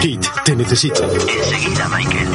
Kit, te necesito. Enseguida, Michael.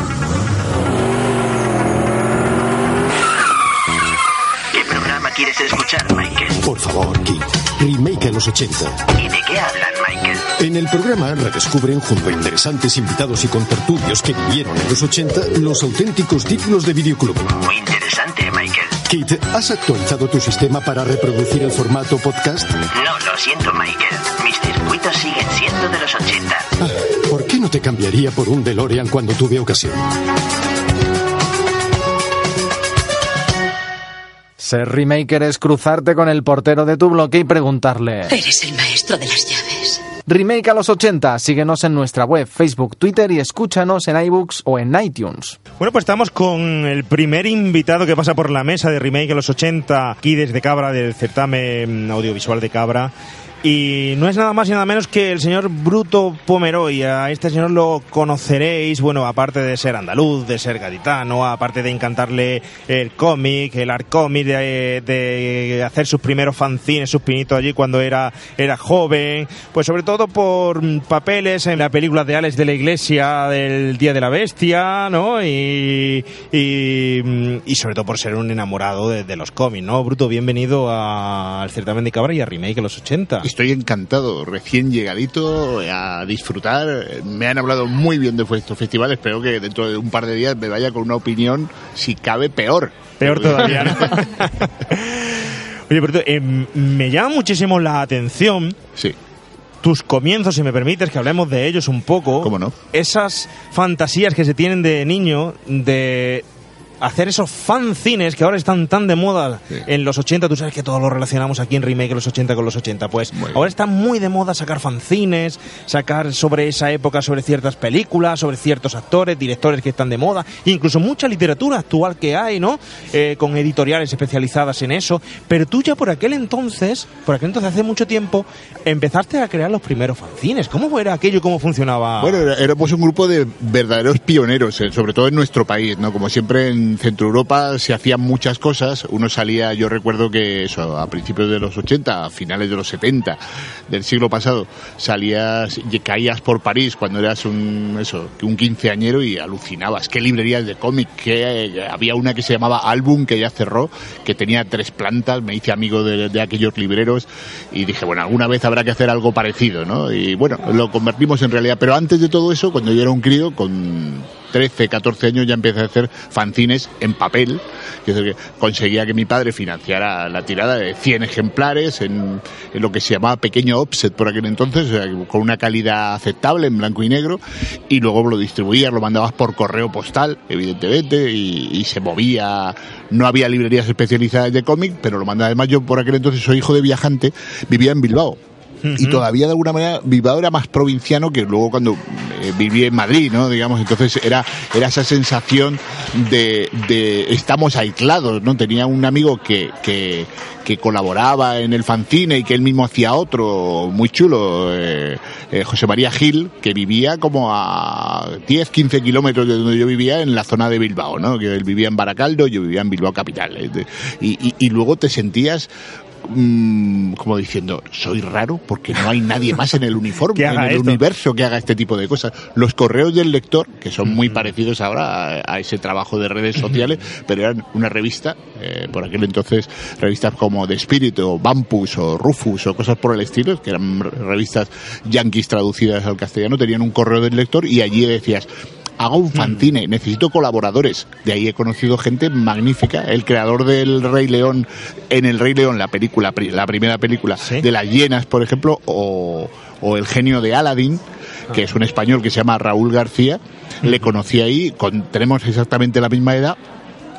¿Qué programa quieres escuchar, Michael? Por favor, Kit. Remake a los 80. ¿Y de qué hablan, Michael? En el programa redescubren, junto a interesantes invitados y contertulios que vivieron en los 80, los auténticos títulos de videoclub. Muy interesante, Michael. Kit, ¿has actualizado tu sistema para reproducir el formato podcast? No, lo siento, Michael. Mis circuitos siguen siendo de los 80. Ah, ¿Por qué no te cambiaría por un DeLorean cuando tuve ocasión? Ser remaker es cruzarte con el portero de tu bloque y preguntarle... Eres el maestro de las llaves. Remake a los 80. Síguenos en nuestra web, Facebook, Twitter y escúchanos en iBooks o en iTunes. Bueno, pues estamos con el primer invitado que pasa por la mesa de Remake a los 80, aquí desde Cabra, del certamen audiovisual de Cabra. Y no es nada más y nada menos que el señor Bruto Pomeroy. A este señor lo conoceréis, bueno, aparte de ser andaluz, de ser gaditano, aparte de encantarle el cómic, el art cómic, de, de hacer sus primeros fanzines, sus pinitos allí cuando era, era joven. Pues sobre todo por papeles en la película de Alex de la Iglesia del Día de la Bestia, ¿no? Y, y, y sobre todo por ser un enamorado de, de los cómics, ¿no? Bruto, bienvenido al certamen de Cabra y a Remake de los 80. Estoy encantado, recién llegadito a disfrutar. Me han hablado muy bien de estos festivales. Espero que dentro de un par de días me vaya con una opinión, si cabe, peor. Peor todavía, ¿no? Oye, pero eh, me llama muchísimo la atención Sí. tus comienzos, si me permites que hablemos de ellos un poco. ¿Cómo no? Esas fantasías que se tienen de niño de hacer esos fanzines que ahora están tan de moda Sí. en los 80. Tú sabes que todos lo relacionamos aquí en Remake los 80 con los 80. Pues Muy bien. ahora está muy de moda sacar fanzines, sacar sobre esa época, sobre ciertas películas, sobre ciertos actores, directores que están de moda, incluso mucha literatura actual que hay, ¿no? Eh, con editoriales especializadas en eso. Pero tú ya por aquel entonces, por aquel entonces hace mucho tiempo, empezaste a crear los primeros fanzines. ¿Cómo era aquello y cómo funcionaba? Bueno, éramos un grupo de verdaderos pioneros, eh, sobre todo en nuestro país, ¿no? Como siempre en Centro Europa se hacían muchas cosas. Uno salía, yo recuerdo que eso, a principios de los 80, a finales de los 70 del siglo pasado, salías y caías por París cuando eras un, eso, un quinceañero y alucinabas. Qué librerías de cómic, que eh, había una que se llamaba Album, que ya cerró, que tenía tres plantas, me hice amigo de, de aquellos libreros y dije, bueno, alguna vez habrá que hacer algo parecido, ¿no? Y bueno, lo convertimos en realidad. Pero antes de todo eso, cuando yo era un crío, con 13, 14 años ya empecé a hacer fanzines en papel, que conseguía que mi padre financiara la tirada de 100 ejemplares en, lo que se llamaba pequeño offset por aquel entonces, con una calidad aceptable en blanco y negro, y luego lo distribuías, lo mandabas por correo postal, evidentemente, y, y se movía, no había librerías especializadas de cómic, pero lo mandaba. Además yo por aquel entonces soy hijo de viajante, vivía en Bilbao. Y todavía de alguna manera Bilbao era más provinciano que luego cuando eh, viví en Madrid, ¿no? Digamos, entonces era, era esa sensación de, de estamos aislados, ¿no? Tenía un amigo que, que, que colaboraba en el fanzine y que él mismo hacía otro muy chulo, eh, eh, José María Gil, que vivía como a 10, 15 kilómetros de donde yo vivía en la zona de Bilbao, ¿no? Que él vivía en Baracaldo, yo vivía en Bilbao capital. ¿eh? Y, y, y luego te sentías mm, como diciendo, soy raro porque no hay nadie más en el uniforme, en el esto. universo que haga este tipo de cosas. Los correos del lector, que son muy parecidos ahora a, a ese trabajo de redes sociales, pero eran una revista, eh, por aquel entonces revistas como The Spirit o Bumpus o Rufus o cosas por el estilo, que eran revistas yanquis traducidas al castellano, tenían un correo del lector y allí decías, hago un fanzine, necesito colaboradores. De ahí he conocido gente magnífica. El creador del Rey León, en el Rey León, la película, la primera película Sí. de las llenas, por ejemplo, o, o el genio de Aladdin, que es un español que se llama Raúl García. Le conocí ahí, con, tenemos exactamente la misma edad.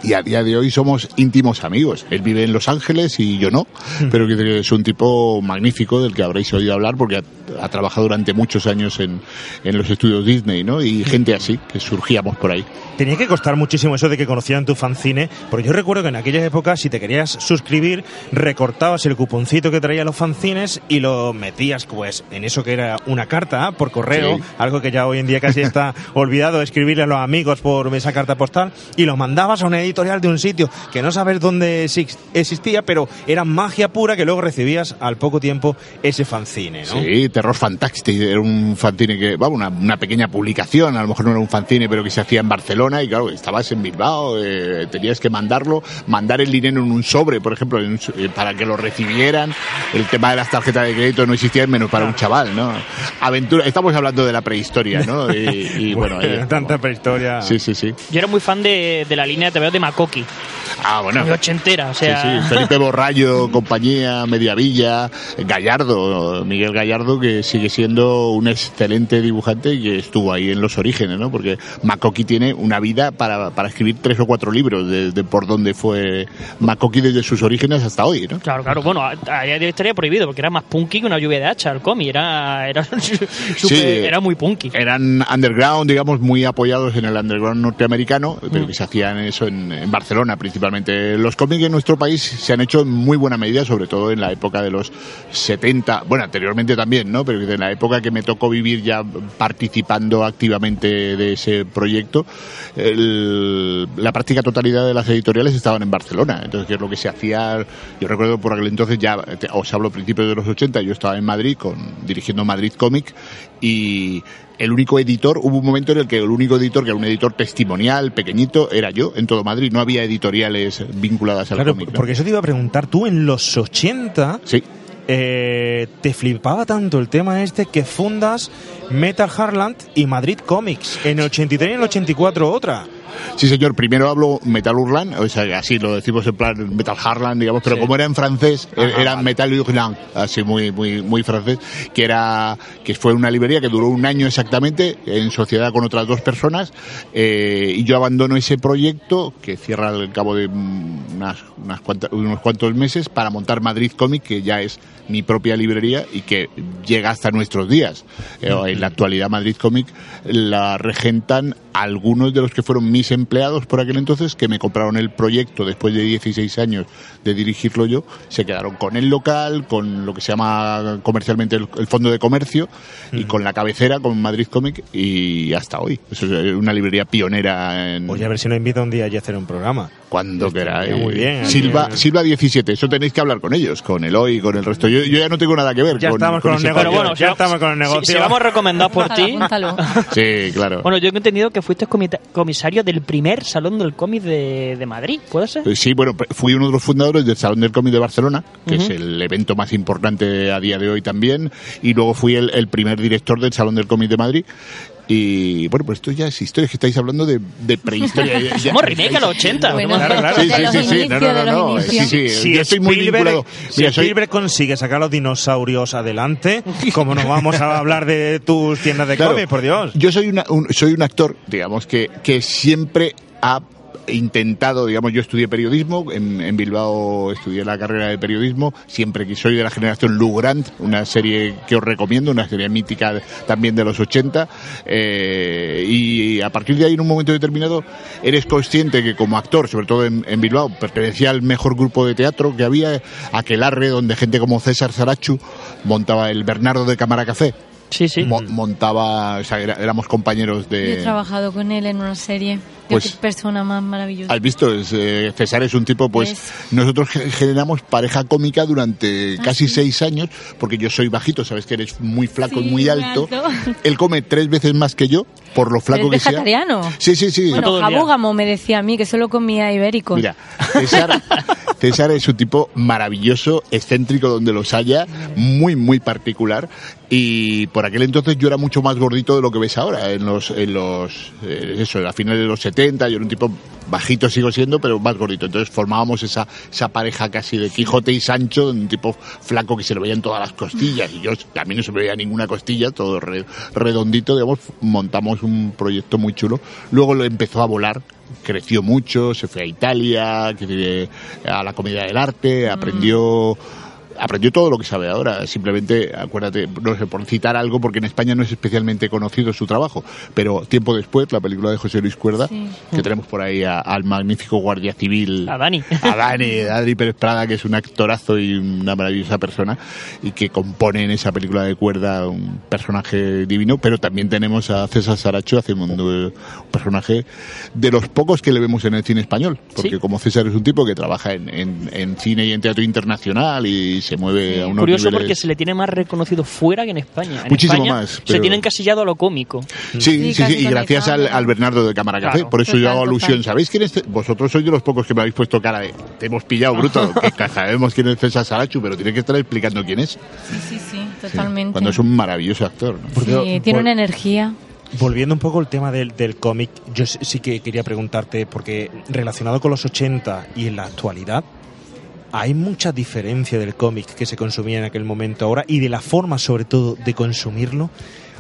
Y a día de hoy somos íntimos amigos. Él vive en Los Ángeles y yo no, pero que es un tipo magnífico del que habréis oído hablar porque ha, ha trabajado durante muchos años en, en los estudios Disney, ¿no? Y gente así, que surgíamos por ahí. Tenía que costar muchísimo eso de que conocieran tu fanzine, porque yo recuerdo que en aquellas épocas, si te querías suscribir, recortabas el cuponcito que traía los fanzines y lo metías, pues, en eso que era una carta por correo, Sí. algo que ya hoy en día casi está olvidado, escribirle a los amigos por esa carta postal, y lo mandabas a una editorial de un sitio que no sabes dónde exis- existía, pero era magia pura que luego recibías al poco tiempo ese fanzine, ¿no? Sí, Terror Fantastic era un fanzine que, vamos, una, una pequeña publicación, a lo mejor no era un fanzine, pero que se hacía en Barcelona y claro, estabas en Bilbao, eh, tenías que mandarlo, mandar el dinero en un sobre, por ejemplo, en un eh, para que lo recibieran. El tema de las tarjetas de crédito no existía menos para un chaval, ¿no? Aventura, estamos hablando de la prehistoria, ¿no? Y, y, bueno, eh, tanta prehistoria. sí, sí, sí. Yo era muy fan de, de la línea de TVO de Makoki, Ah, bueno. muy ochentera, o Sí, sea... sí, Felipe Borrallo, compañía, Mediavilla, Gallardo, Miguel Gallardo, que sigue siendo un excelente dibujante y que estuvo ahí en los orígenes, ¿no? Porque Makoki tiene una vida para, para escribir tres o cuatro libros de, de por dónde fue Makoki desde sus orígenes hasta hoy, ¿no? Claro, claro. Bueno, a a día de hoy estaría prohibido porque era más punky que una lluvia de hacha el cómic. Era, era, Sí. era muy punky. Eran underground, digamos, muy apoyados en el underground norteamericano, pero que se hacían eso en, en Barcelona principalmente. Los cómics en nuestro país se han hecho en muy buena medida, sobre todo en la época de los 70, bueno, anteriormente también, ¿no? Pero en la época que me tocó vivir ya participando activamente de ese proyecto, la práctica totalidad de las editoriales estaban en Barcelona. Entonces, que es lo que se hacía, yo recuerdo por aquel entonces ya, os hablo principios de los 80, yo estaba en Madrid con, dirigiendo Madrid Comic y el único editor, hubo un momento en el que el único editor, que era un editor testimonial, pequeñito, era yo en todo Madrid. No había editoriales vinculadas al Claro, cómic. ¿no? porque eso te iba a preguntar, tú en los 80 Sí. eh, te flipaba tanto el tema este que fundas Metal Harland y Madrid Comics. En el 83 y en el 84 otra. Sí, señor. Primero hablo Metal Hurlan, o sea, así lo decimos en plan Metal Harlan, digamos, pero Sí. como era en francés, Ajá, era vale. Metal Hurlan, así muy, muy, muy francés, que era, que fue una librería que duró un año exactamente, en sociedad con otras dos personas, eh, y yo abandono ese proyecto, que cierra al cabo de unas, unas cuantas- unos cuantos meses, para montar Madrid Comic, que ya es mi propia librería y que llega hasta nuestros días. Eh, en la actualidad Madrid Comic la regentan algunos de los que fueron mis empleados por aquel entonces que me compraron el proyecto después de 16 años de dirigirlo yo, se quedaron con el local, con lo que se llama comercialmente el, el fondo de comercio y con la cabecera, con Madrid Comic y hasta hoy. Eso es una librería pionera en Oye, a ver si nos invita un día allí a hacer un programa. cuando queráis. muy bien, Silva. Silva 17, eso tenéis que hablar con ellos, con Eloy y con el resto. Yo, yo ya no tengo nada que ver Ya estamos con los negocios. Bueno, ya si- estamos con el si- negocio. Si, vamos recomendados por ti. Sí, claro. Bueno, yo he entendido que fuiste comisario del primer salón del cómic de, de Madrid, ¿puede ser? Eh, Sí, bueno, fui uno de los fundadores del Salón del Cómic de Barcelona, que es el evento más importante a día de hoy también, y luego fui el, el primer director del Salón del Cómic de Madrid. Y bueno, pues esto ya es historia, que estáis hablando de, de prehistoria. Ya- Somos remake a los 80. Bueno, Claro, claro. Sí, sí, sí, sí, no, no, no, sí, sí, Si yo estoy muy vinculado. si Mira, soy, Spielberg consigue sacar a los dinosaurios adelante, como no vamos a hablar de tus tiendas de Claro. cómics, por Dios? Yo soy, una- un, soy un actor, digamos, que, que siempre ha intentado, digamos, yo estudié periodismo, en, en Bilbao estudié la carrera de periodismo, siempre que soy de la generación Lou Grant, una serie que os recomiendo, una serie mítica de- también de los 80, eh, y a partir de ahí en un momento determinado eres consciente que como actor, sobre todo en, en Bilbao, pertenecía al mejor grupo de teatro que había, Aquelarre, donde gente como César Sarachu montaba el Bernardo de Cámara Café, Sí, sí. mo- montaba, o sea, era- éramos compañeros Yo he de... trabajado con él en una serie. Qué Pues- persona más maravillosa. ¿Has visto? Es, eh, César es un tipo, pues Es. nosotros ge- generamos pareja cómica durante Ah, casi sí. seis años, porque yo soy bajito, sabes que eres muy flaco y Sí, muy muy alto. alto. Él come tres veces más que yo, por lo flaco ¿Eres que sea. vegetariano? Sí, sí, sí. Bueno. Jabúgamo me decía a mí que solo comía ibéricos. Mira, César, César es un tipo maravilloso, excéntrico donde los haya, muy, muy particular. Y por aquel entonces yo era mucho más gordito de lo que ves ahora, en los, en los, eh, eso, a finales de los 70, yo era un tipo bajito sigo siendo, pero más gordito. Entonces formábamos esa, esa pareja casi de Quijote y Sancho, un tipo flaco que se le veían todas las costillas, y yo, a mí no se me veía ninguna costilla, todo re- redondito, digamos, montamos un proyecto muy chulo. Luego lo empezó a volar, creció mucho, se fue a Italia, que- a la Comedia del Arte, aprendió aprendió todo lo que sabe ahora. Simplemente, acuérdate, no sé, por citar algo, porque en España no es especialmente conocido su trabajo, pero tiempo después, la película de José Luis Cuerda, Sí. que tenemos por ahí a- al magnífico guardia civil. A Dani. A Dani, a Dani Pérez Prada, que es un actorazo y una maravillosa persona, y que compone en esa película de Cuerda un personaje divino, pero también tenemos a César Saracho haciendo un personaje de los pocos que le vemos en el cine español, porque Sí. como César es un tipo que trabaja en, en- en cine y en teatro internacional y se mueve a unos Curioso niveles... porque se le tiene más reconocido fuera que en España. En Muchísimo España más, Se pero- tiene encasillado a lo cómico. Sí, Sí, sí, sí, casi y gracias al, al Bernardo de Cámara Café. Claro. Por eso yo hago alusión. ¿Sabéis quién es? Ce- Vosotros sois de los pocos que me habéis puesto cara de. Te hemos pillado, bruto. que sabemos quién es César Sarachu, pero tiene que estar explicando quién es. Sí, sí, sí, totalmente. Cuando es un maravilloso actor. ¿no? Sí, Porque- tiene vol- una energía. Volviendo un poco al tema del, del cómic, yo sí sí que quería preguntarte, porque relacionado con los 80 y en la actualidad, hay mucha diferencia del cómic que se consumía en aquel momento ahora y de la forma, sobre todo, de consumirlo.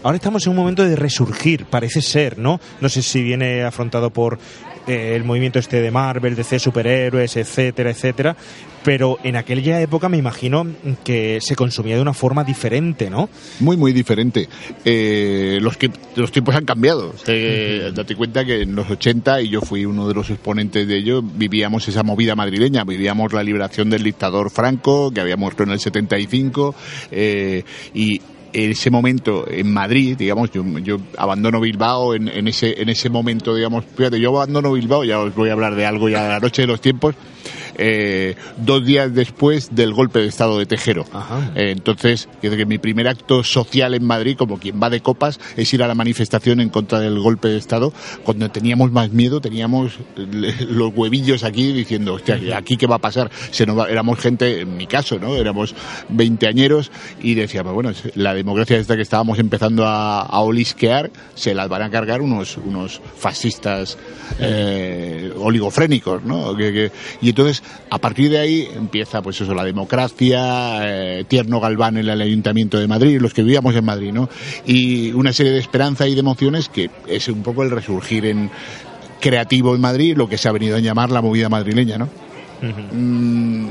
Ahora estamos en un momento de resurgir, parece ser, ¿no? No sé si viene afrontado por eh, el movimiento este de Marvel, DC superhéroes, etcétera, etcétera, pero en aquella época me imagino que se consumía de una forma diferente, ¿no? Muy, muy diferente. Eh, los, que, los tiempos han cambiado. Eh, Date cuenta que en los 80, y yo fui uno de los exponentes de ello, vivíamos esa movida madrileña, vivíamos la liberación del dictador Franco, que había muerto en el 75, eh, y ese momento en Madrid, digamos, yo, yo abandono Bilbao en, en ese en ese momento, digamos, fíjate, yo abandono Bilbao, ya os voy a hablar de algo ya de la noche de los tiempos, eh, dos días después del golpe de Estado de Tejero. Eh, entonces, quiero que mi primer acto social en Madrid, como quien va de copas, es ir a la manifestación en contra del golpe de Estado. Cuando teníamos más miedo, teníamos eh, los huevillos aquí diciendo, hostia, ¿aquí qué va a pasar? Se nos va- éramos gente, en mi caso, ¿no? Éramos veinteañeros y decíamos, bueno, es- la democracia esta que estábamos empezando a, a olisquear, se las van a cargar unos, unos fascistas eh, oligofrénicos, ¿no? Que- que- y entonces, a partir de ahí empieza, pues eso, la democracia, eh, Tierno Galván en el Ayuntamiento de Madrid, los que vivíamos en Madrid, ¿no? Y una serie de esperanza y de emociones que es un poco el resurgir en creativo en Madrid, lo que se ha venido a llamar la movida madrileña, ¿no? Mm,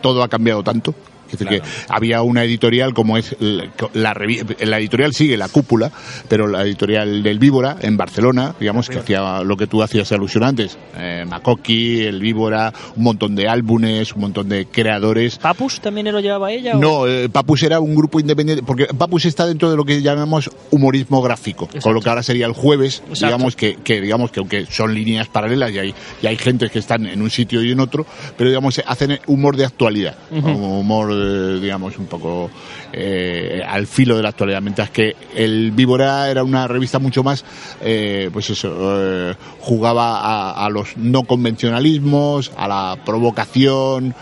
todo ha cambiado tanto. Es decir, que había una editorial como es la, la la editorial sigue la cúpula, pero la editorial del Víbora en Barcelona, digamos que hacía lo que tú hacías alusión antes, eh, Makoki, el Víbora, un montón de álbumes, un montón de creadores. ¿Papus también lo llevaba ella? o- No, eh, Papus era un grupo independiente, porque Papus está dentro de lo que llamamos humorismo gráfico, con lo que ahora sería el jueves, Exacto. digamos que, que digamos que aunque son líneas paralelas y hay, y hay gente que están en un sitio y en otro, pero digamos hacen humor de actualidad, Ujú. humor eh, digamos un poco eh, al filo de la actualidad, mientras que el Víbora era una revista mucho más, eh, pues eso, eh, jugaba a, los no convencionalismos, a la provocación,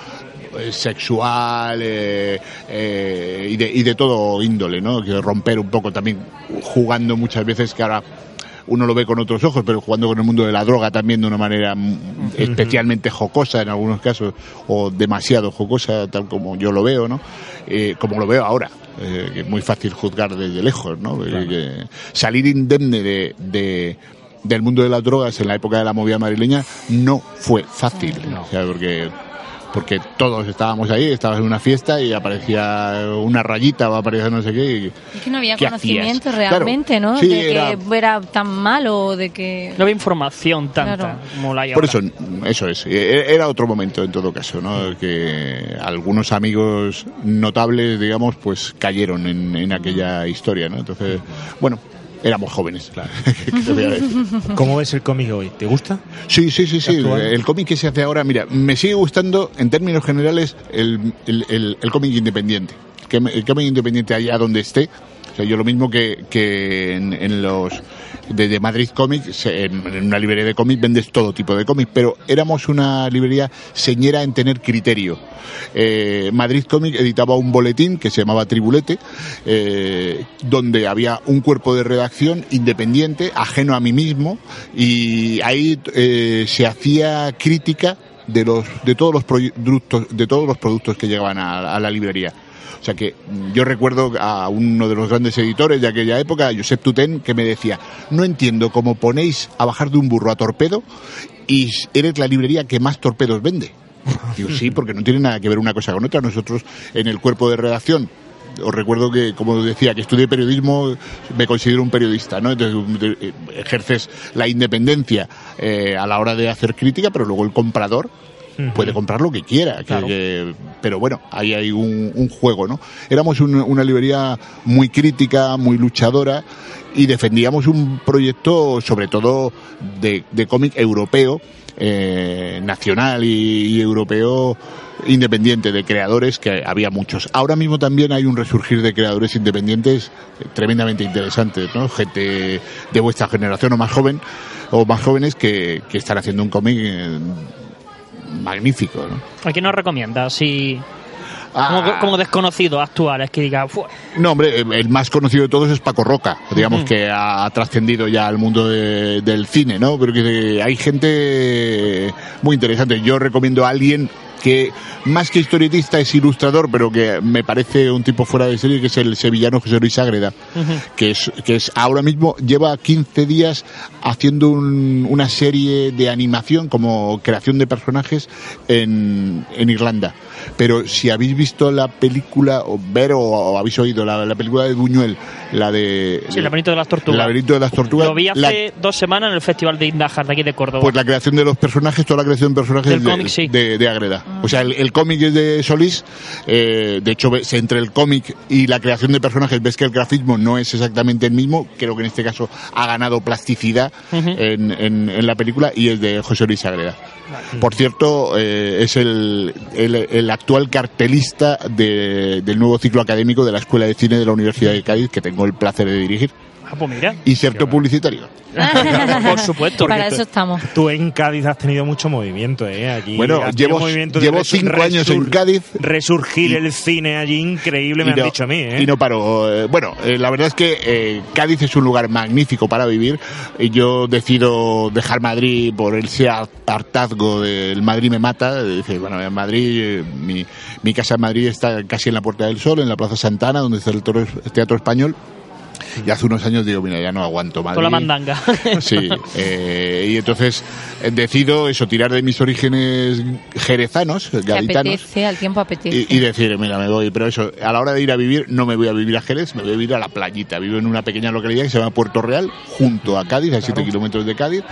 sexual y, de, y de todo índole, ¿no? Que romper un poco también jugando muchas veces que ahora uno lo ve con otros ojos, pero jugando con el mundo de la droga también de una manera especialmente jocosa en algunos casos, o demasiado jocosa, tal como yo lo veo, ¿no? Eh, como lo veo ahora, eh, que es muy fácil juzgar desde lejos, ¿no? Eh, salir indemne de, de- del mundo de las drogas en la época de la movida madrileña no fue fácil, o sea, porque porque todos estábamos ahí, estabas en una fiesta y aparecía una rayita o aparecía no sé qué. y- Es que no había ¿Qué conocimiento hacías? realmente, Claro, ¿no? sí, de que era- era... tan malo de que... No había información tanta Claro. como la hay Por ahora. eso, eso es. E- Era otro momento en todo caso, ¿no? Que algunos amigos notables, digamos, pues cayeron en, en aquella historia, ¿no? Entonces, bueno, éramos jóvenes. ¿Qué te voy a decir? ¿Cómo ves el cómic hoy? ¿Te gusta? Sí, sí, sí, sí. Actual. El cómic que se hace ahora, mira, me sigue gustando en términos generales el, el, el- el cómic independiente. El cómic independiente allá donde esté. O sea, yo lo mismo que, que en, en los de, de Madrid Comics, en, una librería de cómics vendes todo tipo de cómics, pero éramos una librería señera en tener criterio. Eh, Madrid Comic editaba un boletín que se llamaba Tribulete, eh, donde había un cuerpo de redacción independiente, ajeno a mí mismo, y ahí eh, se hacía crítica de los de todos los productos de todos los productos que llegaban a la librería O sea que yo recuerdo a uno de los grandes editores de aquella época, Josep Tutén, que me decía, no entiendo cómo ponéis a bajar de un burro a torpedo y eres la librería que más torpedos vende. Digo, sí, porque no tiene nada que ver una cosa con otra. Nosotros en el cuerpo de redacción os recuerdo que, como decía, que estudié periodismo, me considero un periodista, ¿no? Entonces eh, ejerces la independencia eh, a la hora de hacer crítica, pero luego el comprador puede comprar lo que quiera. que- Claro. que- pero bueno, ahí hay un, un juego, ¿no? Éramos un- una librería muy crítica, muy luchadora y defendíamos un proyecto, sobre todo, de, de cómic europeo, eh, nacional y, y europeo independiente de creadores que había muchos. Ahora mismo también hay un resurgir de creadores independientes tremendamente interesantes, ¿no? Gente de vuestra generación o más joven o más jóvenes que, que están haciendo un cómic magnífico, ¿no? ¿A quién nos recomiendas? Si, Ah. como, como desconocidos actuales que diga, "Fua, No, hombre, el más conocido de todos es Paco Roca, digamos que ha trascendido ya al mundo de- del cine, ¿no? Pero que hay gente muy interesante. Yo recomiendo a alguien que más que historietista es ilustrador, pero que me parece un tipo fuera de serie, que es el sevillano José Luis Ágreda, que es, que es ahora mismo lleva 15 días haciendo un- una serie de animación como creación de personajes en, en Irlanda. Pero si habéis visto la película, o ver o, o habéis oído la, la película de Buñuel, la de... sí, el laberinto de las tortugas. El laberinto de las tortugas. Lo vi la- hace dos semanas en el Festival de Indajar de aquí de Córdoba. pues la creación de los personajes, toda la creación de personajes Del de, cómic, sí. de, de Agreda. O sea, el, el cómic es de Solís, eh, de hecho, ves, entre el cómic y la creación de personajes ves que el grafismo no es exactamente el mismo, creo que en este caso ha ganado plasticidad en, en- en la película y es de José Luis Agreda. Por cierto, eh, es el, el, el actual cartelista de- del nuevo ciclo académico de la Escuela de Cine de la Universidad de Cádiz, que tengo el placer de dirigir. Ah, pues mira. Inserto publicitario. Por supuesto. Para eso estamos. Tú en Cádiz has tenido mucho movimiento, ¿eh? Aquí Bueno, llevo- llevo cinco años en Cádiz. Resurgir el cine allí increíble, me han no- dicho a mí, ¿eh? Y no paro. Eh, Bueno, eh, la verdad es que eh, Cádiz es un lugar magnífico para vivir. Y yo decido dejar Madrid por ese har- hartazgo del Madrid me mata. Dice, bueno, en Madrid, eh, mi, mi casa en Madrid está casi en la Puerta del Sol, en la Plaza Santana, donde está el, el Teatro Español. Y hace unos años digo, mira, ya no aguanto Madrid. Con la mandanga. Sí, eh, y entonces eh, decido eso, tirar de mis orígenes jerezanos, gaditanos. apetece, al tiempo apetece. Y, y decir, mira, me voy, pero eso, a la hora de ir a vivir, no me voy a vivir a Jerez, me voy a vivir a la playita. Vivo en una pequeña localidad que se llama Puerto Real, junto a Cádiz, a 7 kilómetros de Cádiz,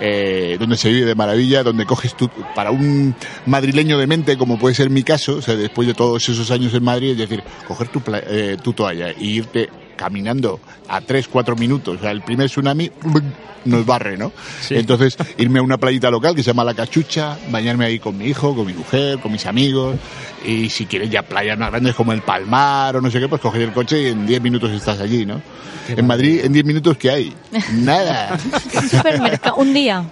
eh, donde se vive de maravilla, donde coges tú, para un madrileño de mente, como puede ser mi caso, o sea, después de todos esos años en Madrid, es decir, coger tu, pla- eh, tu toalla y irte caminando a 3, 4 minutos, o sea, el primer tsunami nos barre, ¿no? Entonces, irme a una playita local que se llama La Cachucha, bañarme ahí con mi hijo, con mi mujer, con mis amigos, y si quieres ya playas más grandes como el Palmar o no sé qué, pues coger el coche y en 10 minutos estás allí, ¿no? En Madrid, en 10 minutos, ¿qué hay? Nada. Un supermercado, un día.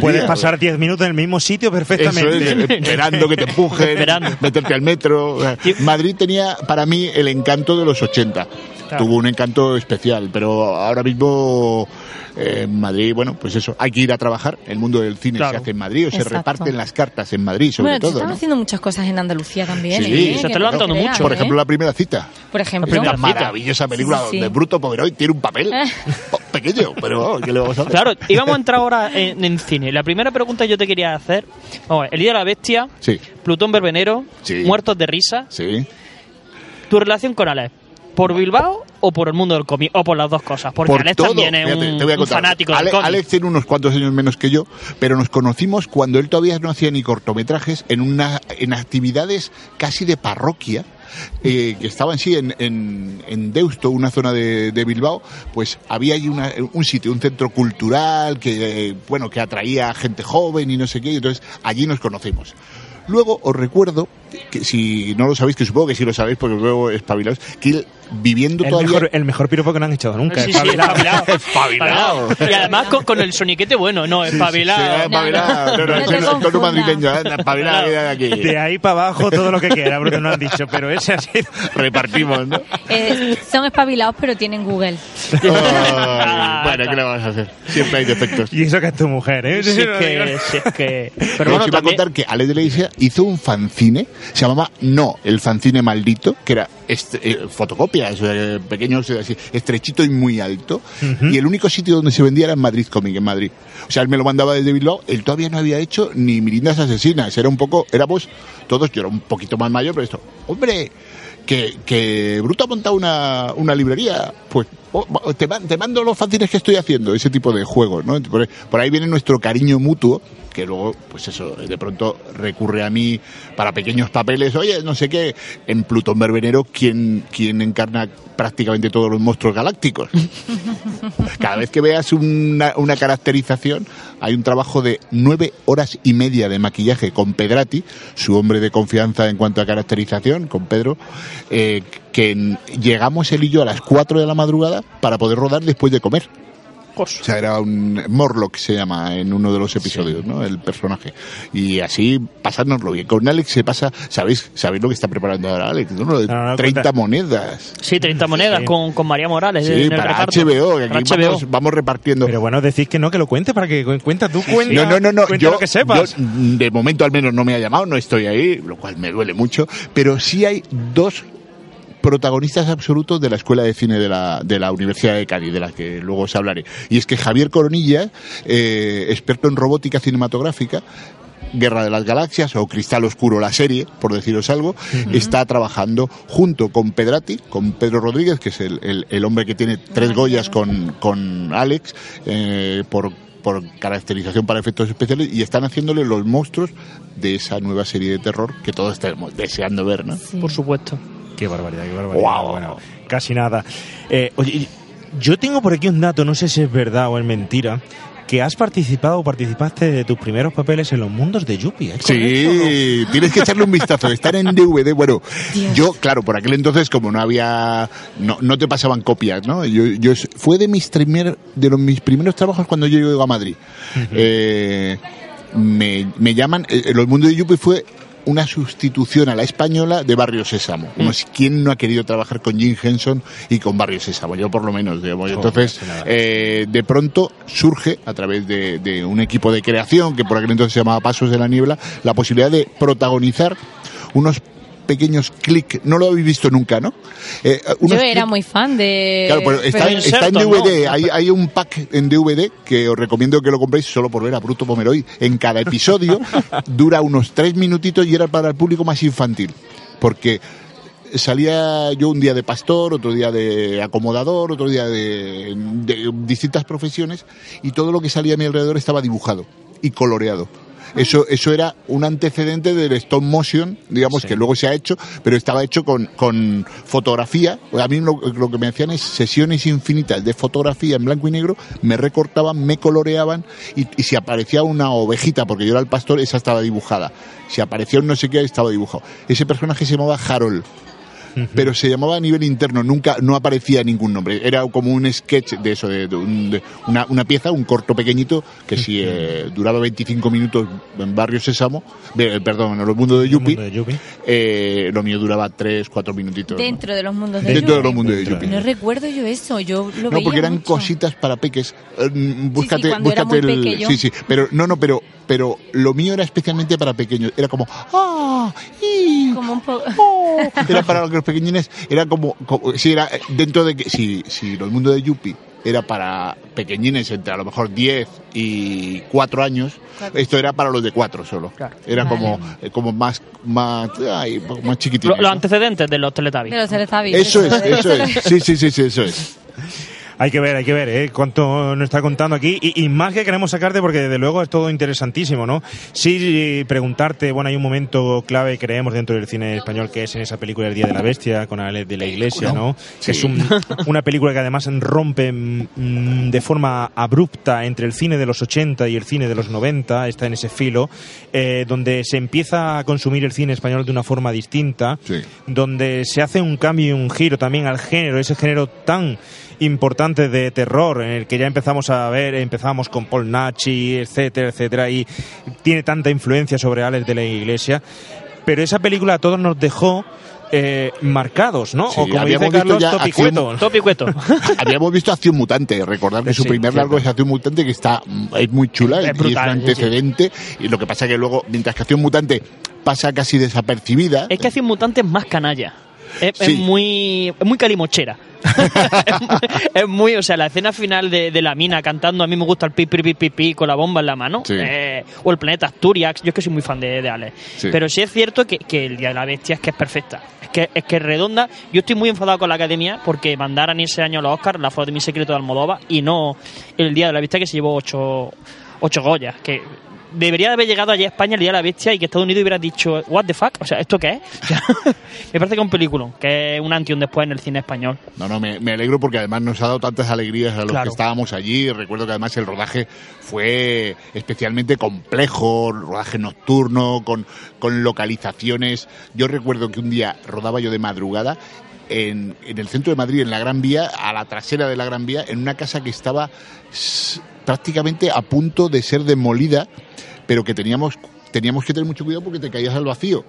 Puedes, pasar 10 minutos en el mismo sitio Eso perfectamente. es, esperando que te empujen, meterte al metro. Madrid tenía para mí el encanto de los 80. Claro. Tuvo un encanto especial, pero ahora mismo eh, en Madrid, bueno, pues eso, hay que ir a trabajar. El mundo del cine Claro. se hace en Madrid o se Exacto. reparten las cartas en Madrid, sobre bueno, todo. están ¿no? haciendo muchas cosas en Andalucía también. Sí, ¿eh? se está no levantando mucho. Por ¿eh? ejemplo, la primera cita. Por ejemplo. primera Una cita. maravillosa película Sí, sí, sí. donde Bruto Pomeroy tiene un papel oh, pequeño, pero oh, ¿qué le vamos a hacer? Claro, íbamos a entrar ahora en, en cine. La primera pregunta que yo te quería hacer, vamos El Día de la Bestia, Sí, Plutón Verbenero, Sí. Muertos de Risa, sí. tu relación con Alex, ¿por Bilbao o por el mundo del cómic? O por las dos cosas, porque por Alex todo. también es Fíjate, un, fanático del Ale- cómic. Alex tiene unos cuantos años menos que yo, pero nos conocimos cuando él todavía no hacía ni cortometrajes en una en actividades casi de parroquia. eh, que estaban sí en, en, en Deusto, una zona de, de Bilbao, pues había allí una- un sitio, un centro cultural que eh, bueno que atraía a gente joven y no sé qué, y entonces allí nos conocimos. Luego os recuerdo que si no lo sabéis, que supongo que sí lo sabéis porque luego espabilados, que él viviendo El todavía mejor, el mejor piropo que no han echado nunca. Sí, sí, espabilado. Espabilado. Y además con, con el soniquete bueno, no, espabilado. Sí, espabilado. No, no, No te no madrileño, ¿eh? espabilado hay aquí. De ahí para abajo todo lo que quiera, porque no han dicho, pero ese ha sido... Repartimos, ¿no? Eh, son espabilados, pero tienen Google. Ay, bueno, ¿qué le vamos a hacer? Siempre hay defectos. Y eso que es tu mujer, ¿eh? Si es que, si es que... Pero bueno, os iba a contar que Ale de la Iglesia hizo un fanzine se llamaba No, el fanzine maldito, que era eh, fotocopias, eh, pequeños, eh, así, estrechito y muy alto. Y el único sitio donde se vendía era en Madrid Comic, en Madrid. O sea, él me lo mandaba desde Bilbao, él todavía no había hecho ni Mirindas Asesinas, era un poco, éramos todos, yo era un poquito más mayor, pero esto, hombre, que, que Bruto ha montado una, una librería, pues oh, te, ma- te mando los fanzines que estoy haciendo, ese tipo de juegos, ¿no? Por, por ahí viene nuestro cariño mutuo, que luego, pues eso, de pronto recurre a mí para pequeños papeles, oye, no sé qué, en Plutón Verbenero, quien, quien encarna prácticamente todos los monstruos galácticos. Cada vez que veas una, una caracterización, hay un trabajo de nueve horas y media de maquillaje con Pedrati, su hombre de confianza en cuanto a caracterización, con Pedro, eh, que en- llegamos él y yo a las cuatro de la madrugada para poder rodar después de comer. O sea, era un Morlock se llama en uno de los episodios, ¿no? El personaje. Y así pasárnoslo bien. Con Alex se pasa, ¿sabéis, sabéis lo que está preparando ahora Alex? ¿no? Lo de No, no, 30 cuenta. monedas. Sí, 30 monedas Sí. con, con María Morales. en Sí, el para reparto. HBO, que Para aquí HBO. vamos, vamos repartiendo. Pero bueno, decís que no, que lo cuente para que cu- cuenta tú, cuenta. No, no, no, no. Yo, lo que sepas. yo, de momento al menos no me ha llamado, no estoy ahí, lo cual me duele mucho. Pero sí hay dos protagonistas absolutos de la Escuela de Cine de la, de la Universidad de Cádiz, de la que luego os hablaré. Y es que Javier Coronilla, eh, experto en robótica cinematográfica, Guerra de las Galaxias o Cristal Oscuro, la serie, por deciros algo, está trabajando junto con Pedrati, con Pedro Rodríguez, que es el, el- el hombre que tiene tres Goyas con, con Alex, eh, por, por caracterización para efectos especiales, y están haciéndole los monstruos de esa nueva serie de terror que todos estamos deseando ver, ¿no? Por supuesto. Qué barbaridad, qué barbaridad. Guau. Bueno, casi nada. Eh, oye, yo tengo por aquí un dato, no sé si es verdad o es mentira, que has participado o participaste de tus primeros papeles en los mundos de Yuppie. Sí, tienes que echarle un vistazo. Están en DVD. Bueno, yo, claro, por aquel entonces, como no había. No, no te pasaban copias, ¿no? Yo, yo fue de mis, primer, de los, mis primeros trabajos cuando yo llego a Madrid. Eh, me, me llaman. eh, Los Mundos de Yuppie fue una sustitución a la española de Barrio Sésamo. Mm. ¿Quién no ha querido trabajar con Jim Henson y con Barrio Sésamo? Yo por lo menos, digamos. Entonces, eh, de pronto surge, a través de, de un equipo de creación, que por aquel entonces se llamaba Pasos de la Niebla, la posibilidad de protagonizar unos pequeños clics. No lo habéis visto nunca, ¿no? Eh, unos Yo era muy fan de... Claro, pero está, pero- está en DVD, ¿no? hay, hay un pack en DVD que os recomiendo que lo compréis solo por ver a Bruto Pomeroy. En cada episodio dura unos tres minutitos y era para el público más infantil. Porque salía yo un día de pastor, otro día de acomodador, otro día de, de distintas profesiones y todo lo que salía a mi alrededor estaba dibujado y coloreado. Eso, eso era un antecedente del stop motion, digamos, que luego se ha hecho, pero estaba hecho con, con fotografía. A mí lo, lo que me hacían es sesiones infinitas de fotografía en blanco y negro, me recortaban, me coloreaban y, y si aparecía una ovejita, porque yo era el pastor, esa estaba dibujada. Si aparecía un no sé qué, estaba dibujado. Ese personaje se llamaba Harold pero se llamaba a nivel interno, nunca, no aparecía ningún nombre. Era como un sketch de eso, de, de un- de una, una pieza, un corto pequeñito, que si eh, duraba 25 minutos en Barrio Sésamo, eh, perdón, en los mundos de Yupi, mundo de Yuppie. eh, lo mío duraba 3, 4 minutitos. ¿no? Dentro de los mundos de Dentro de Yuppie. los mundos de Yupi. No recuerdo yo eso, yo lo No, veía porque eran mucho. cositas para peques. Eh, búscate, búscate muy el. pequeño. Sí, sí. Pero no, no, pero, pero lo mío era especialmente para pequeños. Era como, ah, y, Como un poco... oh". Era para los pequeñines. Era como, como si era eh, dentro de que si, si los mundos de Yuppie era para pequeñines entre a lo mejor 10 y 4 años, esto era para los de 4 solo. Era Vale. como, eh, como más, más, ay, más chiquitito. Lo- los antecedentes de los Teletubbies. De los Teletubbies. Eso es, eso es. Sí, sí, sí, sí, eso es. Hay que ver, hay que ver, ¿eh? Cuánto nos está contando aquí. Y, y más que queremos sacarte, porque desde luego es todo interesantísimo, ¿no? Sí, preguntarte, bueno, hay un momento clave, creemos, dentro del cine español, que es en esa película El Día de la Bestia, con Alex de la Iglesia, ¿no? Que es un- una película que además rompe mm, de forma abrupta entre el cine de los 80 y el cine de los 90, está en ese filo, eh, donde se empieza a consumir el cine español de una forma distinta, Sí. donde se hace un cambio y un giro también al género, ese género tan importante de terror en el que ya empezamos a ver, empezamos con Paul Nachi, etcétera, etcétera, y tiene tanta influencia sobre Alex de la Iglesia. Pero esa película a todos nos dejó eh, marcados, ¿no? Sí, o como dice habíamos visto Carlos, ya topicuetos. Topicueto. Habíamos visto Acción Mutante, recordar que su Sí, primer largo es Acción Mutante, que está mm, es muy chula Es y brutal, es un sí, antecedente. Y lo que pasa que luego, mientras que Acción Mutante pasa casi desapercibida, Es que un mutante más canalla. Es, es muy es muy calimochera. es, muy, o sea, la escena final de, de la mina cantando a mí me gusta el pi pi pi pi pi con la bomba en la mano. Sí. eh, o el planeta Asturias, yo es que soy muy fan de, de Alex. Sí. Pero sí es cierto que, que el Día de la Bestia es que es perfecta. Es que, es que es redonda. Yo estoy muy enfadado con la academia porque mandaran ese año a los Oscars la foto de mi secreto de Almodóvar y no el Día de la Bestia que se llevó ocho, ocho Goyas. Que debería de haber llegado allí a España el Día de la Bestia y que Estados Unidos hubiera dicho, ¿What the fuck? O sea, ¿esto qué es? Me parece que es un película, que es un antes y un después en el cine español. No, no, me, me alegro porque además nos ha dado tantas alegrías a los Claro. que estábamos allí. Recuerdo que además el rodaje fue especialmente complejo, rodaje nocturno, con, con localizaciones. Yo recuerdo que un día rodaba yo de madrugada en, en el centro de Madrid, en la Gran Vía, a la trasera de la Gran Vía, en una casa que estaba prácticamente a punto de ser demolida, pero que teníamos, teníamos que tener mucho cuidado porque te caías al vacío.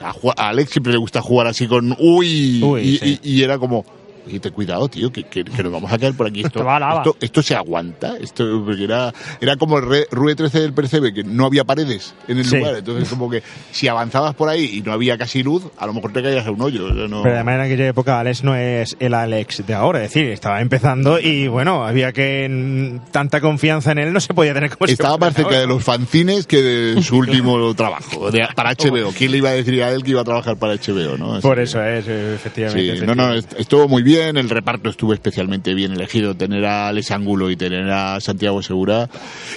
A, Alex siempre le gusta jugar así con uy, Uy, y, sí. y- y era como y ten cuidado, tío, que, que, que nos vamos a caer por aquí. Esto, Esto se aguanta. Esto, porque era, era como el re- Rue 13 del Percebe, que no había paredes en el Sí. lugar. Entonces, como que si avanzabas por ahí y no había casi luz, a lo mejor te caías a un hoyo. no- Pero además en aquella época Alex no es el Alex de ahora, es decir, estaba empezando y bueno, había que mm, tanta confianza en él no se podía tener como Estaba más cerca de los fanzines que de su último trabajo, de- para HBO. ¿Quién le iba a decir a él que iba a trabajar para HBO? ¿no? Así Por eso es, efectivamente. Sí, no, no, est- estuvo muy bien, el reparto estuvo especialmente bien elegido, tener a Alex Angulo y tener a Santiago Segura,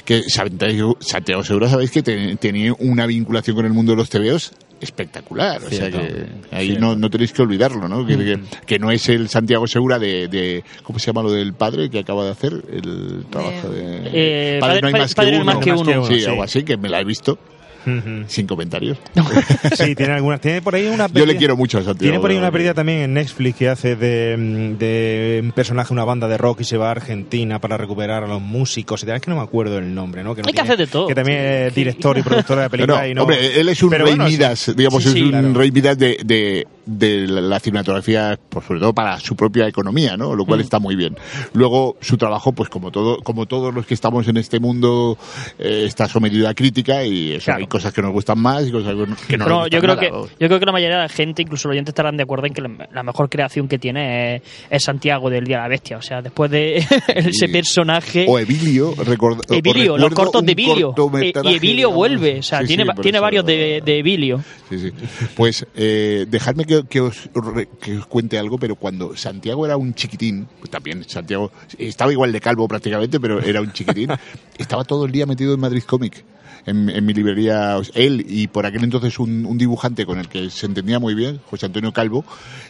que Santiago, Santiago Segura sabéis que te- tenía una vinculación con el mundo de los TVOs espectacular, o sea que ahí no, no tenéis que olvidarlo, ¿no? Que, que- que no es el Santiago Segura de, de, ¿cómo se llama lo del padre que acaba de hacer? El trabajo de... Eh, Padre- no hay Padre- más Padre que uno. más que uno. Sí, Sí. algo así, que me la he visto, Ujú. sin comentarios. Sí, tiene algunas. Tiene por ahí una. Yo le pérdida- quiero mucho a Santiago. Tiene por ahí una pérdida también en Netflix que hace de, mm, de un personaje de una banda de rock y se va a Argentina para recuperar a los músicos. y tal. Es que no me acuerdo el nombre, ¿no? Que no Hay que tiene- hacer de todo. Que también es director y productor de la película. y no, hombre, él es un Pero rey bueno, sí. Midas, digamos, Sí, es sí, un claro. rey Midas de, de, de la cinematografía, pues sobre todo para su propia economía, ¿no? Lo Mm. cual está muy bien. Luego, su trabajo, pues como todo, como todos los que estamos en este mundo, eh, está sometido a crítica y eso, Claro. hay cosas que nos gustan más y cosas que no Pero nos gustan yo creo nada, que vamos. yo creo que la mayoría de la gente, incluso los oyentes, estarán de acuerdo en que la, mejor creación que tiene es, es Santiago del Día de la Bestia. O sea, después de ese personaje. O Evilio, record- Evilio, los cortos de Evilio. Y Evilio vuelve, o sea, Sí, tiene, sí, tiene varios de, de Evilio. Sí. Pues eh, dejadme que, que os, que os cuente algo, pero cuando Santiago era un chiquitín, pues también Santiago estaba igual de calvo prácticamente, pero era un chiquitín, estaba todo el día metido en Madrid Comic. En, mi librería, él y por aquel entonces un, un dibujante con el que se entendía muy bien, José Antonio Calvo,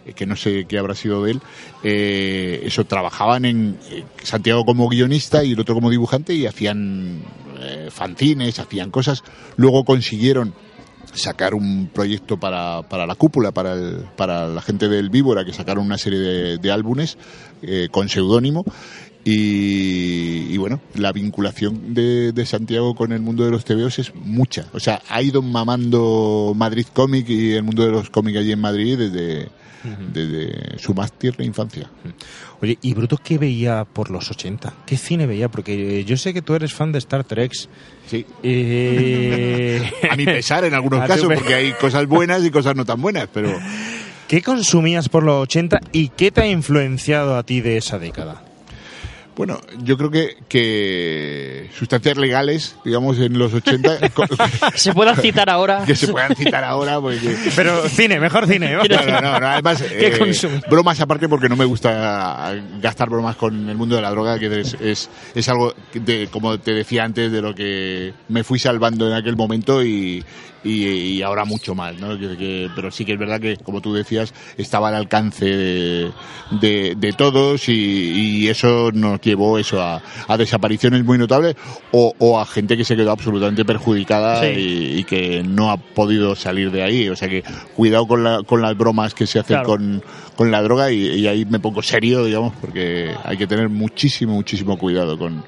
eh, que no sé qué habrá sido de él, eh, eso, trabajaban en eh, Santiago como guionista y el otro como dibujante y hacían eh, fanzines, hacían cosas. Luego consiguieron sacar un proyecto para, para la cúpula, para, el- para la gente del Víbora, que sacaron una serie de, de álbumes eh, con seudónimo. Y, y bueno, la vinculación de, de Santiago con el mundo de los TVOs es mucha. O sea, ha ido mamando Madrid Comic y el mundo de los cómics allí en Madrid desde, desde su más tierna infancia. Oye, ¿y Bruto qué veía por los 80? ¿Qué cine veía? Porque yo sé que tú eres fan de Star Trek. Sí. Eh, A mi pesar en algunos casos, porque hay cosas buenas y cosas no tan buenas, pero... ¿Qué consumías por los 80 y qué te ha influenciado a ti de esa década? Bueno, yo creo que, que sustancias legales, digamos, en los 80, co- Se puedan citar ahora. que se puedan citar ahora, porque... Pero cine, mejor cine. ¿no? No, no, no, no, además, ¿Qué eh, bromas aparte porque no me gusta gastar bromas con el mundo de la droga, que es, es, es algo, de, como te decía antes, de lo que me fui salvando en aquel momento y, y, y ahora mucho más, ¿no? Que- que- pero sí que es verdad que, como tú decías, estaba al alcance de, de, de todos y, y eso nos llevó eso a, a desapariciones muy notables o, o a gente que se quedó absolutamente perjudicada Sí. y, y que no ha podido salir de ahí. O sea que cuidado con, la, con las bromas que se hacen Claro. con, con la droga y, y ahí me pongo serio, digamos, porque hay que tener muchísimo, muchísimo cuidado con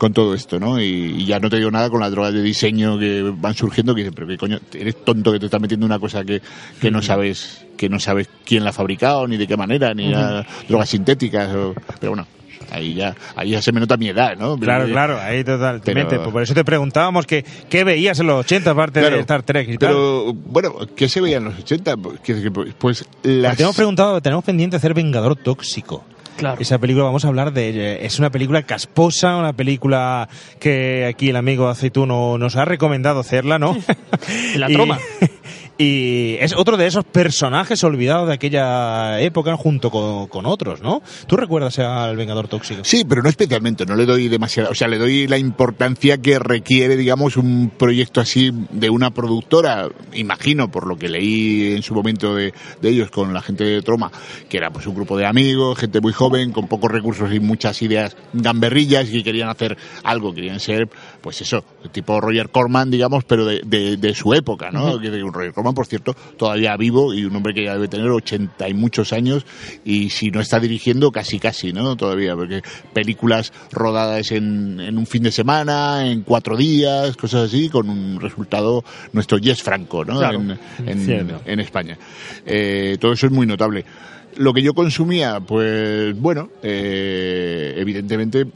con todo esto, ¿no? Y, y ya no te digo nada con las drogas de diseño que van surgiendo, que dicen, pero qué coño eres tonto que te estás metiendo una cosa que, que no sabes que no sabes quién la ha fabricado, ni de qué manera, ni a drogas sintéticas. o- pero bueno, ahí ya, ahí ya se me nota mi edad, ¿no? Claro, claro, ahí totalmente. Pero- Pues Por eso te preguntábamos que, qué veías en los 80 aparte Claro, de Star Trek y tal. Pero, bueno, ¿qué se veía en los 80? Pues, que- pues las... Te hemos preguntado, tenemos pendiente hacer Vengador Tóxico. Claro. Esa película, vamos a hablar de ella. Es una película casposa, una película que aquí el amigo Aceituno nos ha recomendado hacerla, ¿no? La troma. Y es otro de esos personajes olvidados de aquella época junto con, con otros, ¿no? ¿Tú recuerdas al Vengador Tóxico? Sí, pero no especialmente, no le doy demasiada, o sea, le doy la importancia que requiere, digamos, un proyecto así de una productora, imagino, por lo que leí en su momento de, de ellos con la gente de Troma, que era pues un grupo de amigos, gente muy joven, con pocos recursos y muchas ideas gamberrillas y que querían hacer algo, querían ser, pues eso, tipo Roger Corman, digamos, pero de, de, de su época, ¿no? Que de- Roger Corman, por cierto, todavía vivo y un hombre que ya debe tener 80 y muchos años y si no está dirigiendo, casi casi, ¿no? Todavía, porque películas rodadas en, en un fin de semana, en cuatro días, cosas así, con un resultado, nuestro Yes Franco, ¿no? Claro. En, en España. Eh, todo eso es muy notable. Lo que yo consumía, pues bueno, eh, evidentemente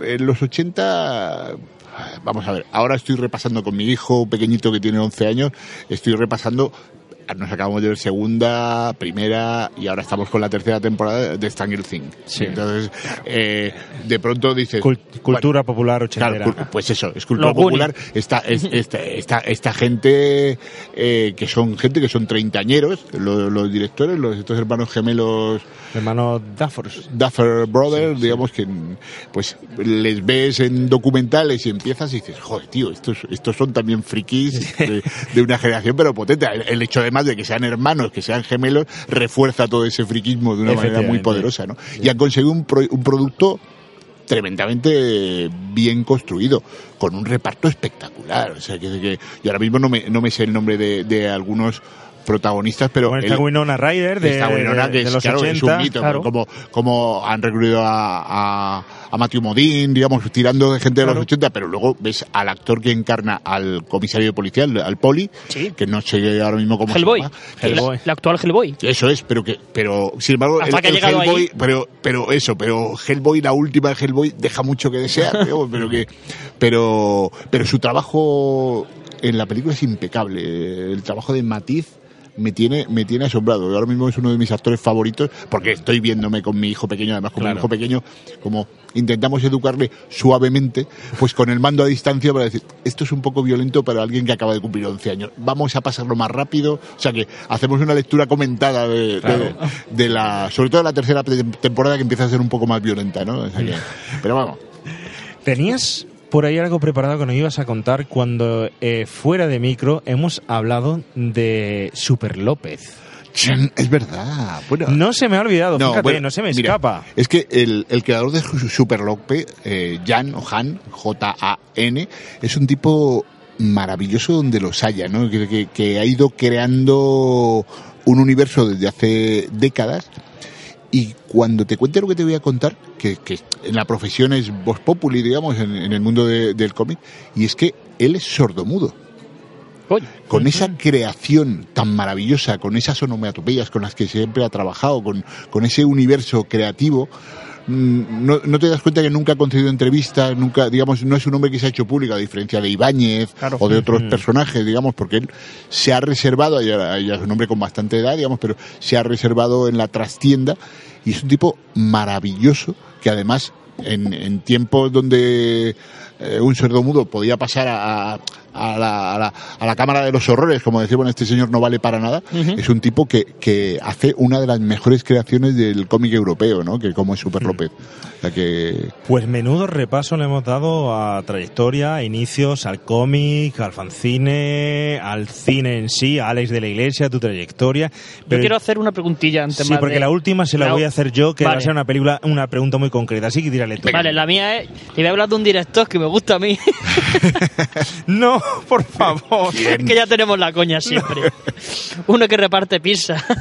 en los 80 vamos a ver, ahora estoy repasando con mi hijo pequeñito que tiene 11 años, estoy repasando nos acabamos de ver segunda, primera y ahora estamos con la tercera temporada de Stranger Things. Sí. Entonces, eh, de pronto dices... Cul- cultura popular Claro, ochentera. cul- pues eso, es cultura Goonies. popular. Esta, es- esta, esta, esta gente eh, que son gente que son treintañeros, los, los directores, los estos hermanos gemelos Hermano Duffers. Duffer Brothers, digamos que pues les ves en documentales y empiezas y dices, joder, tío, estos, estos son también frikis de, de una generación pero potente. El, el hecho además de que sean hermanos, que sean gemelos, refuerza todo ese friquismo de una manera muy poderosa, ¿no? Y han conseguido un, pro- un producto tremendamente bien construido, con un reparto espectacular. O sea, que, que yo ahora mismo no me, no me sé el nombre de, de algunos protagonistas, pero Bueno, está el- Winona Ryder de, Está Winona, de- que de es, los claro, 80. es un mito, claro. como, como han recluido a, a, a Matthew Modine, digamos, tirando de gente de los 80, pero luego ves al actor que encarna al comisario de policía, al, poli, Sí. que no sé ahora mismo cómo Hellboy. se llama. Hellboy. La, la actual Hellboy. Eso es, pero que, pero sin embargo, Hasta el, que el Hellboy, ahí. pero, pero eso, pero Hellboy, la última de Hellboy, deja mucho que desear, digamos, pero que, pero, pero su trabajo en la película es impecable. El trabajo de Matiz me tiene, me tiene asombrado. Ahora mismo es uno de mis actores favoritos, porque estoy viéndome con mi hijo pequeño, además con Claro. mi hijo pequeño, como intentamos educarle suavemente, pues con el mando a distancia para decir, esto es un poco violento para alguien que acaba de cumplir 11 años. Vamos a pasarlo más rápido. O sea que hacemos una lectura comentada de, de- Claro. de la, sobre todo de la tercera te- temporada que empieza a ser un poco más violenta, ¿no? O sea que- pero vamos. ¿Tenías por ahí algo preparado que nos ibas a contar cuando eh, fuera de micro hemos hablado de Super López? Es verdad. Bueno, No se me ha olvidado, fíjate, bueno, no se me mira, escapa. Es que el, el creador de Su- Super López, eh, Jan o Han, J-A-N, es un tipo maravilloso donde los haya, ¿no? Que, que- que ha ido creando un universo desde hace décadas. Y cuando te cuente lo que te voy a contar, que, que en la profesión es voz populi, digamos, en, en el mundo de- del cómic, y es que él es sordomudo Coño. con esa creación tan maravillosa, con esas onomatopeyas con las que siempre ha trabajado, con, con ese universo creativo, no, no te das cuenta que nunca ha concedido entrevistas, nunca, digamos, no es un hombre que se ha hecho público, a diferencia de Ibáñez Claro. o de otros Ujú. personajes, digamos, porque él se ha reservado, ya, ya es un hombre con bastante edad, digamos, pero se ha reservado en la trastienda y es un tipo maravilloso que además en, en tiempos donde eh, un sordomudo podía pasar a, a- a la, a, la, a la cámara de los horrores, como decía, bueno, este señor no vale para nada, Ujú. es un tipo que, que hace una de las mejores creaciones del cómic europeo, ¿no? Que como es Super López. O sea que Pues menudo repaso le hemos dado a trayectoria, a inicios, al cómic, al fanzine, al cine en sí, a Alex de la Iglesia, tu trayectoria. Yo quiero hacer una preguntilla antes Sí, más porque de- la última se la, La- voy a hacer yo, que va a Vale. ser una película, una pregunta muy concreta, así que tírale tú. Vale, la mía es. Te voy a hablar de un director que me gusta a mí. No, por favor. que ya tenemos la coña siempre. Uno que reparte pizza.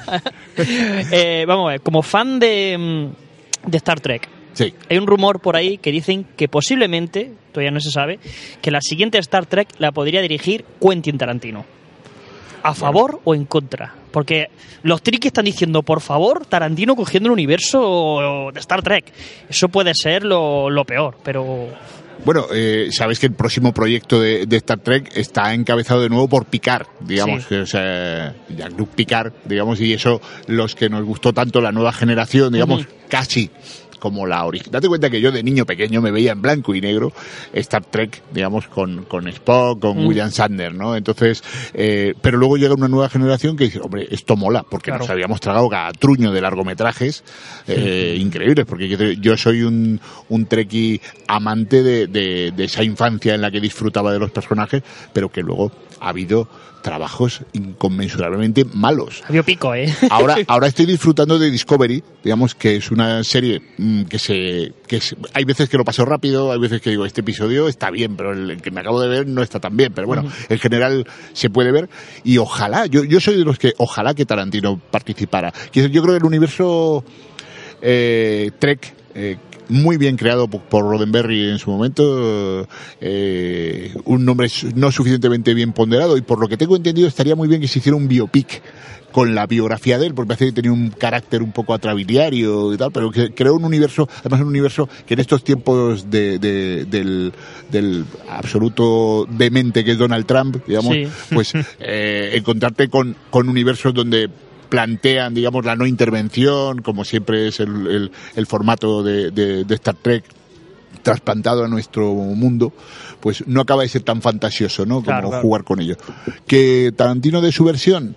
Eh, vamos a ver, como fan de, mm, de Star Trek, sí. hay un rumor por ahí que dicen que posiblemente, todavía no se sabe, que la siguiente Star Trek la podría dirigir Quentin Tarantino. ¿A favor o en contra? Porque los triquis están diciendo, por favor, Tarantino cogiendo el universo de Star Trek. Eso puede ser lo, lo peor, pero Bueno, eh, sabes que el próximo proyecto de, de Star Trek está encabezado de nuevo por Picard, digamos, Sí. o sea, Jean-Luc Picard, digamos, y eso, los que nos gustó tanto la nueva generación, digamos, casi como la original. Date cuenta que yo de niño pequeño me veía en blanco y negro Star Trek, digamos, con, con Spock, con Mm. William Sanders, ¿no? Entonces, eh, pero luego llega una nueva generación que dice, hombre, esto mola, porque Claro. nos habíamos tragado cada truño de largometrajes eh, increíbles, porque yo, soy un, un trekkie amante de, de- de esa infancia en la que disfrutaba de los personajes, pero que luego ha habido trabajos inconmensurablemente malos. había pico, ¿eh? Ahora, ahora estoy disfrutando de Discovery, digamos que es una serie mm, que se, que se- hay veces que lo paso rápido, hay veces que digo este episodio está bien, pero el, que me acabo de ver no está tan bien, pero bueno, en general se puede ver y ojalá, yo, yo soy de los que ojalá que Tarantino participara. Yo creo que el universo eh, Trek eh, muy bien creado por, Roddenberry en su momento, eh, un nombre no suficientemente bien ponderado y por lo que tengo entendido estaría muy bien que se hiciera un biopic con la biografía de él, porque parece que tenía un carácter un poco atrabiliario y tal, pero que creó un universo, además un universo que en estos tiempos de, de- del, del absoluto demente que es Donald Trump, digamos, Sí. pues eh, encontrarte con, con universos donde plantean, digamos, la no intervención, como siempre es el, el- el formato de, de- de Star Trek trasplantado a nuestro mundo, pues no acaba de ser tan fantasioso, ¿no? Como Claro, claro. jugar con ello. Que Tarantino de su versión,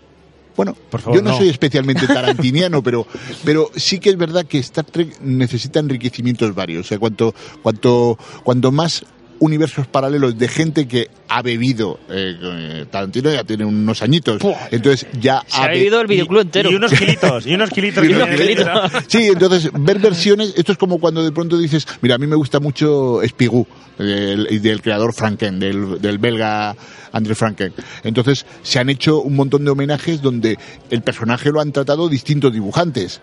bueno, favor, yo no, no. soy especialmente tarantiniano, pero, pero sí que es verdad que Star Trek necesita enriquecimientos varios. O sea, cuanto, cuanto, cuanto más universos paralelos de gente que ha bebido, eh, Tarantino ya tiene unos añitos, entonces ya Se ha be- vivido el videoclub entero. Y unos kilitos, y unos kilitos. y unos. Sí, entonces ver versiones, esto es como cuando de pronto dices, mira, a mí me gusta mucho Spirou, del, del creador Franken, del, del belga André Franken. Entonces se han hecho un montón de homenajes donde el personaje lo han tratado distintos dibujantes.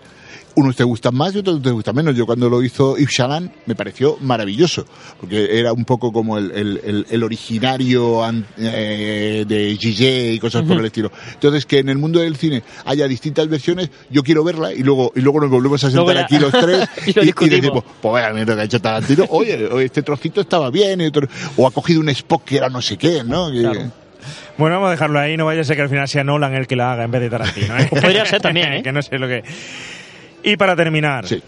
Unos te gustan más y otros te gustan menos. Yo cuando lo hizo Yves Chaland me pareció maravilloso, porque era un poco como el, el- el- el originario eh, de Gigi y cosas por el estilo. Entonces que en el mundo del cine haya distintas versiones, yo quiero verla y luego y luego nos volvemos a sentar aquí los tres y lo decimos, pues vaya mierda que ha hecho Tarantino, oye, oye, este trocito estaba bien, y otro- o ha cogido un Spock que era no sé qué, ¿no? Claro. Bueno, vamos a dejarlo ahí, no vaya a ser que al final sea Nolan el que la haga en vez de Tarantino. ¿eh? Podría ser también, ¿eh? que no sé lo que... Y para terminar, Sí.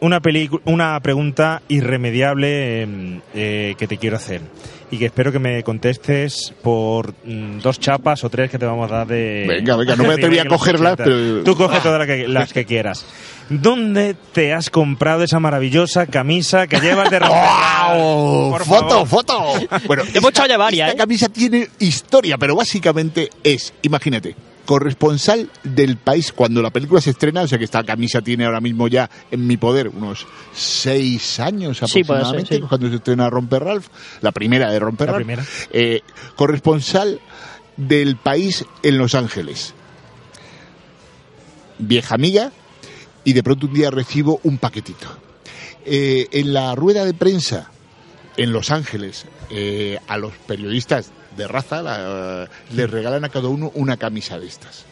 una, una pregunta irremediable eh, eh, que te quiero hacer y que espero que me contestes por mm, dos chapas o tres que te vamos a dar de... Venga, venga, no me atreví a cogerlas, 80. pero- Tú coge todas las que, las que quieras. ¿Dónde te has comprado esa maravillosa camisa que llevas de ¡Wow! Por ¡Foto, favor. foto! Bueno, Hemos echado ya varias, esta ¿eh? camisa tiene historia, pero básicamente es, imagínate, corresponsal del país cuando la película se estrena, o sea que esta camisa tiene ahora mismo ya en mi poder unos seis años Sí, puede ser, aproximadamente, sí. cuando se estrena Romper Ralph, la primera de Romper La Ralph. primera. Eh, corresponsal del país en Los Ángeles. Vieja amiga, y de pronto un día recibo un paquetito. Eh, en la rueda de prensa en Los Ángeles eh, a los periodistas de raza la- regalan a cada uno una camisa de estas.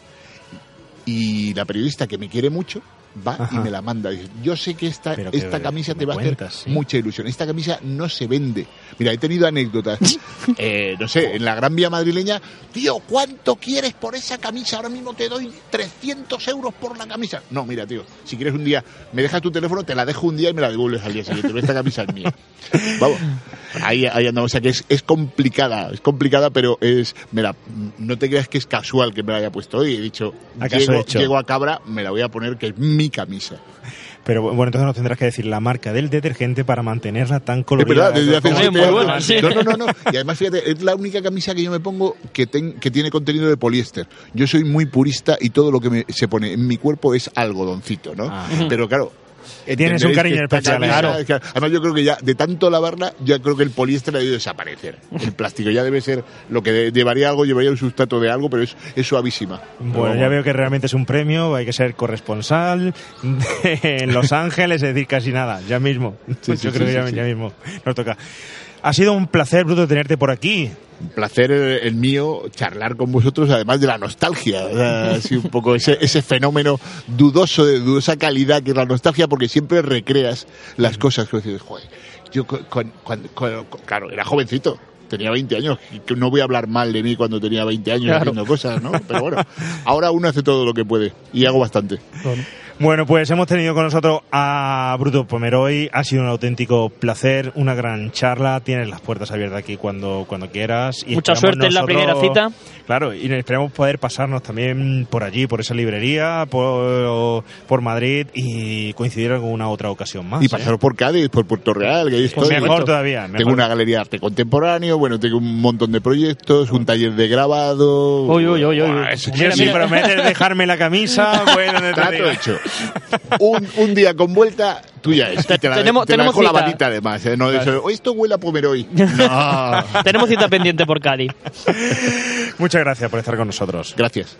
Y la periodista que me quiere mucho va Ajá. y me la manda. Dice, yo sé que esta, Pero que- esta camisa que te me va a hacer sí. mucha ilusión. Esta camisa no se vende. Mira, he tenido anécdotas. Eh, no sé, en la Gran Vía madrileña, tío, ¿cuánto quieres por esa camisa? Ahora mismo te doy 300 euros por la camisa. No, mira, tío, si quieres un día, me dejas tu teléfono, te la dejo un día y me la devuelves al día siguiente. Pero esta camisa es mía. Vamos, ahí, ahí andamos. O sea que es, es complicada, es complicada, pero es, mira, no te creas que es casual que me la haya puesto hoy. He dicho, ¿Acaso llego, llego a Cabra, me la voy a poner que es mi camisa. Pero bueno, entonces nos tendrás que decir la marca del detergente para mantenerla tan Es colorida. verdad, desde hace Muy buena, sí. No, no, no, no. Y además, fíjate, es la única camisa que yo me pongo que, ten- que tiene contenido de poliéster. Yo soy muy purista y todo lo que me, se pone en mi cuerpo es algodoncito, ¿no? Ah. Pero claro. Tienes un cariño especial, Claro. además, yo creo que ya de tanto lavarla, ya creo que el poliéster ha ido a desaparecer. El plástico ya debe ser lo que llevaría algo, llevaría un sustrato de algo, pero es, es suavísima. Bueno, ya veo que realmente es un premio, hay que ser corresponsal en Los Ángeles, es decir, casi nada, ya mismo. Sí, Yo sí, creo sí, que ya, ya mismo nos toca. Ha sido un placer, Bruto, tenerte por aquí. Un placer el, el mío charlar con vosotros, además de la nostalgia. Así un poco ese, ese fenómeno dudoso, de dudosa calidad que es la nostalgia, porque siempre recreas las cosas que dices, joder, yo con, con- claro, era jovencito. Tenía 20 años, no voy a hablar mal de mí cuando tenía 20 años Claro. haciendo cosas, ¿no? Pero bueno, ahora uno hace todo lo que puede y hago bastante. Bueno, pues hemos tenido con nosotros a Bruto Pomeroy. Ha sido un auténtico placer, una gran charla. Tienes las puertas abiertas aquí cuando, cuando quieras. Y Mucha suerte en la primera cita. Claro, y esperamos poder pasarnos también por allí, por esa librería, por, por Madrid y coincidir en alguna otra ocasión más. Y ¿eh? pasaros por Cádiz, por Puerto Real, que ahí Pues mejor todavía. mejor. Tengo una galería de arte contemporáneo, bueno, tengo un montón de proyectos, un taller de grabado. Uy, uy, uy, uy. Buah, eso Mira, sí, si prometes dejarme la camisa, bueno, no te Trato hecho. Un, un día con vuelta, tuya es. Y Te la, Tenemos- te la tenemos dejo la varita además. ¿eh? No de eso, "Oye, esto huele a Pomeroy. No. Tenemos cita pendiente por Cádiz. Muchas gracias por estar con nosotros. Gracias.